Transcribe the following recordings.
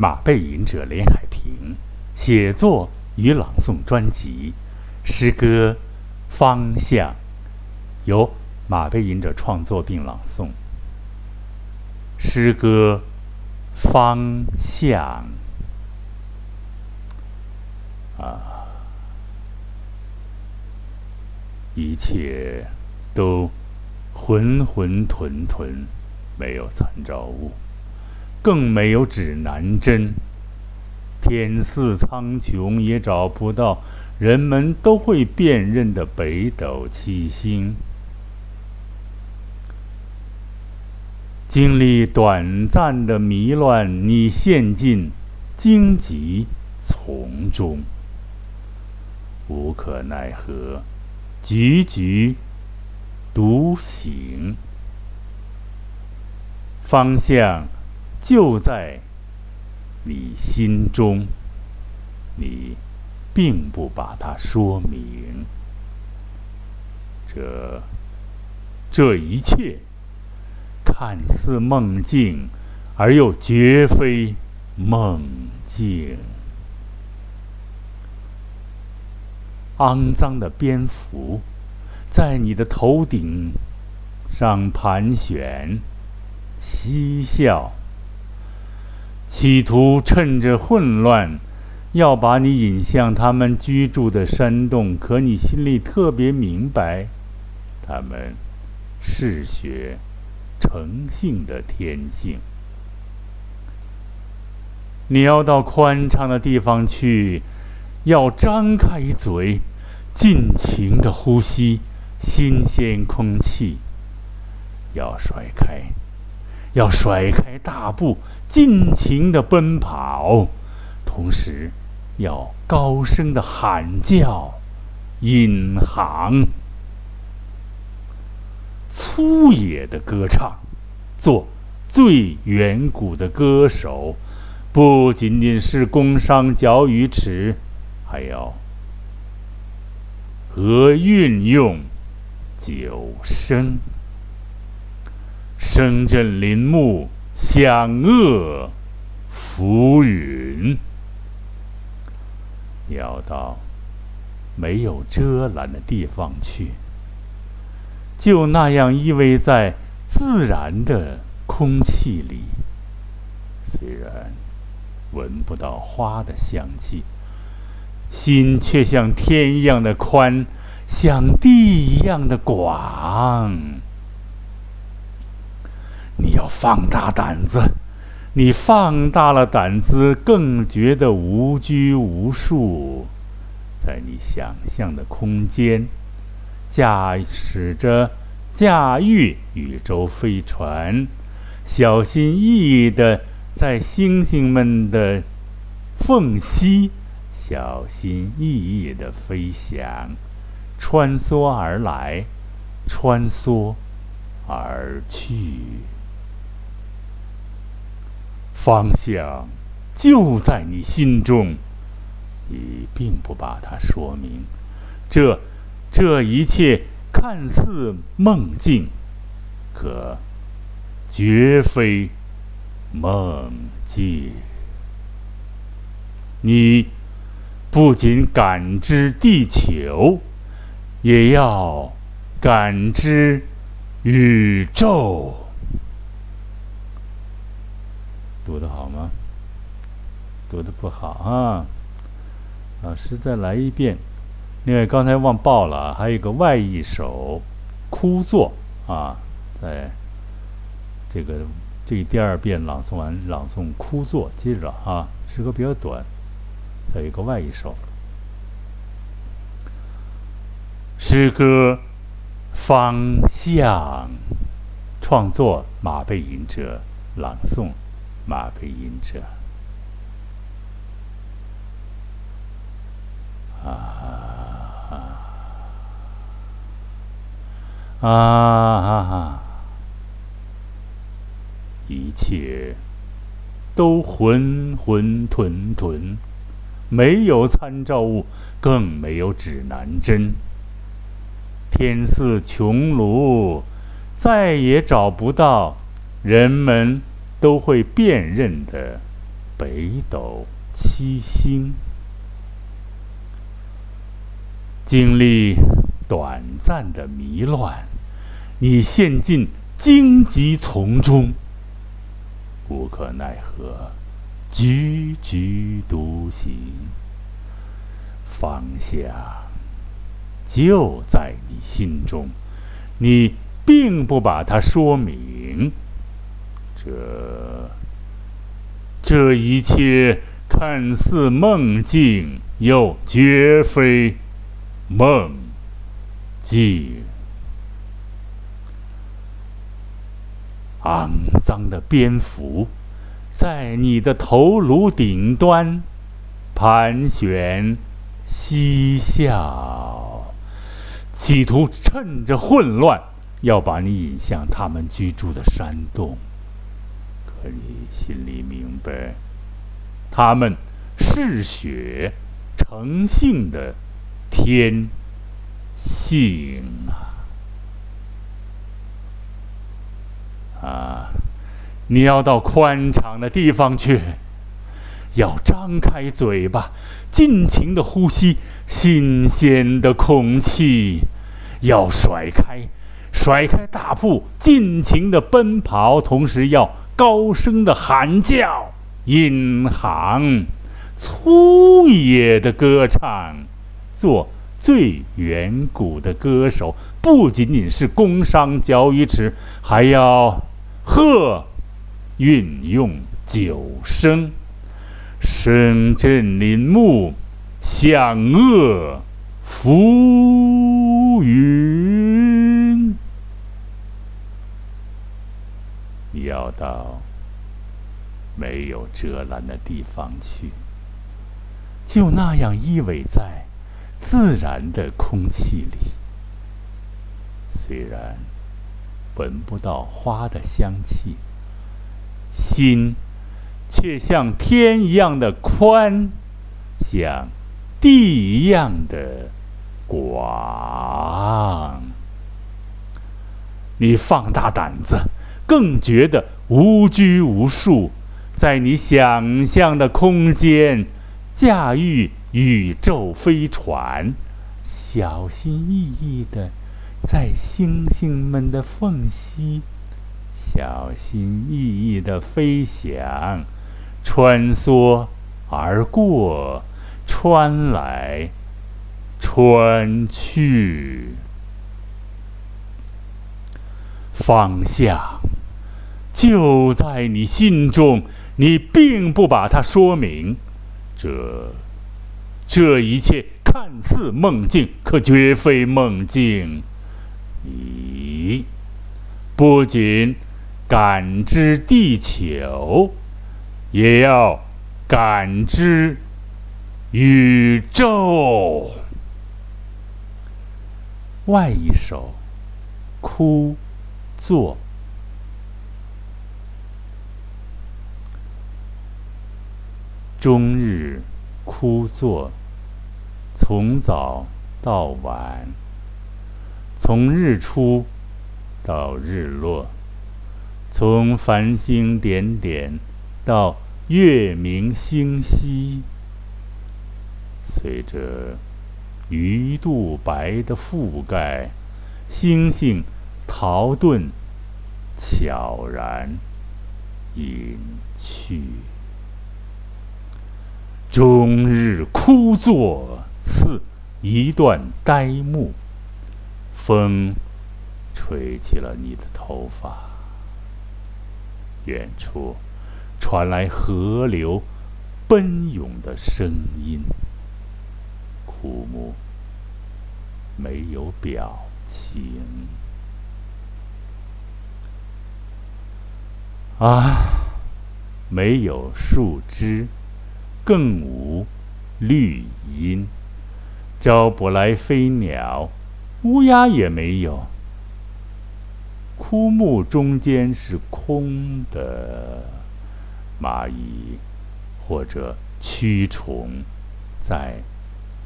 马背吟者连海平写作与朗诵专辑《诗歌方向》，由马背吟者创作并朗诵。诗歌方向啊，一切都浑浑沌沌，没有参照物。更没有指南针，天似苍穹也找不到人们都会辨认的北斗七星。经历短暂的迷乱，你陷进荆棘丛中，无可奈何，踽踽独行，方向。就在你心中，你并不把它说明。这这一切看似梦境，而又绝非梦境。肮脏的蝙蝠在你的头顶上盘旋，嬉笑。企图趁着混乱，要把你引向他们居住的山洞。可你心里特别明白，他们嗜血成性的天性。你要到宽敞的地方去，要张开嘴，尽情的呼吸新鲜空气，要甩开。要甩开大步，尽情的奔跑，同时要高声的喊叫、引航，粗野的歌唱，做最远古的歌手，不仅仅是工商角语尺，还要和运用九声。声震林木，响遏浮云。要到没有遮拦的地方去，就那样依偎在自然的空气里。虽然闻不到花的香气，心却像天一样的宽，像地一样的广。要放大胆子，你放大了胆子，更觉得无拘无束，在你想象的空间，驾驶着驾驭宇宙飞船，小心翼翼的在星星们的缝隙，小心翼翼的飞翔，穿梭而来，穿梭而去。方向就在你心中，你并不把它说明。这这一切看似梦境，可绝非梦境。你不仅感知地球，也要感知宇宙。读的好吗？读的不好啊！老师再来一遍。另外，刚才忘报了，还有一个外一首枯坐啊，在这个这第二遍朗诵完，朗诵枯坐，记着啊，诗歌比较短。再一个外一首诗歌方向创作，马背吟者朗诵。马背吟者啊啊啊！一切都浑浑沌沌，没有参照物，更没有指南针。天似穹庐，再也找不到人们。都会辨认的北斗七星。经历短暂的迷乱，你陷进荆棘丛中，无可奈何，踽踽独行。方向就在你心中，你并不把它说明。这这一切看似梦境，又绝非。梦境，肮脏的蝙蝠在你的头颅顶端盘旋嬉笑，企图趁着混乱要把你引向他们居住的山洞。可你心里明白，他们嗜血成性的。天性啊！啊，你要到宽敞的地方去，要张开嘴巴，尽情的呼吸新鲜的空气；要甩开，甩开大步，尽情的奔跑，同时要高声的喊叫、引吭、粗野的歌唱。做最远古的歌手，不仅仅是工商角语词，还要喝，运用九声，声震林木，响遏浮云。要到没有遮拦的地方去，就那样依偎在。自然的空气里，虽然闻不到花的香气，心却像天一样的宽，像地一样的广。你放大胆子，更觉得无拘无束，在你想象的空间驾驭。宇宙飞船，小心翼翼地在星星们的缝隙，小心翼翼地飞翔，穿梭而过，穿来穿去，方向就在你心中，你并不把它说明，这。这一切看似梦境，可绝非梦境。你不仅感知地球，也要感知宇宙。外一首，枯坐，终日枯坐。从早到晚，从日出到日落，从繁星点点到月明星稀，随着鱼肚白的覆盖，星星逃遁，悄然隐去，终日枯坐。似一段呆木，风吹起了你的头发。远处传来河流奔涌的声音。枯木没有表情啊，没有树枝，更无绿荫。招不来飞鸟，乌鸦也没有。枯木中间是空的，蚂蚁或者蛆虫在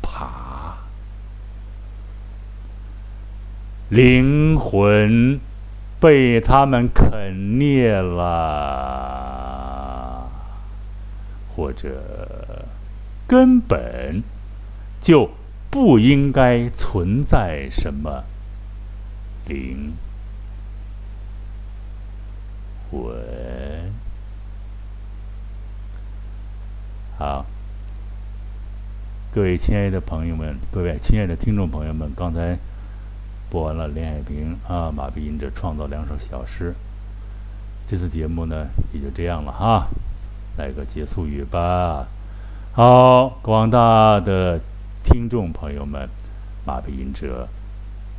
爬，灵魂被他们啃灭了，或者根本就不应该存在什么灵魂。好，各位亲爱的朋友们，各位亲爱的听众朋友们，刚才播完了连海平啊、马碧吟者创造两首小诗。这次节目呢，也就这样了哈，来个结束语吧。好，广大的听众朋友们，马背吟者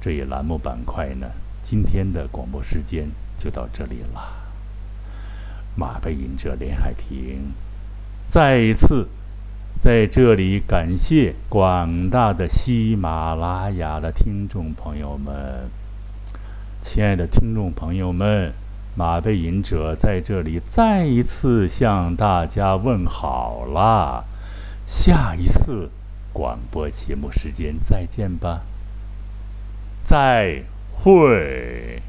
这一栏目板块呢，今天的广播时间就到这里了。马背吟者连海平再一次在这里感谢广大的喜马拉雅的听众朋友们，亲爱的听众朋友们。马背吟者在这里再一次向大家问好啦！下一次广播节目时间再见吧，再会。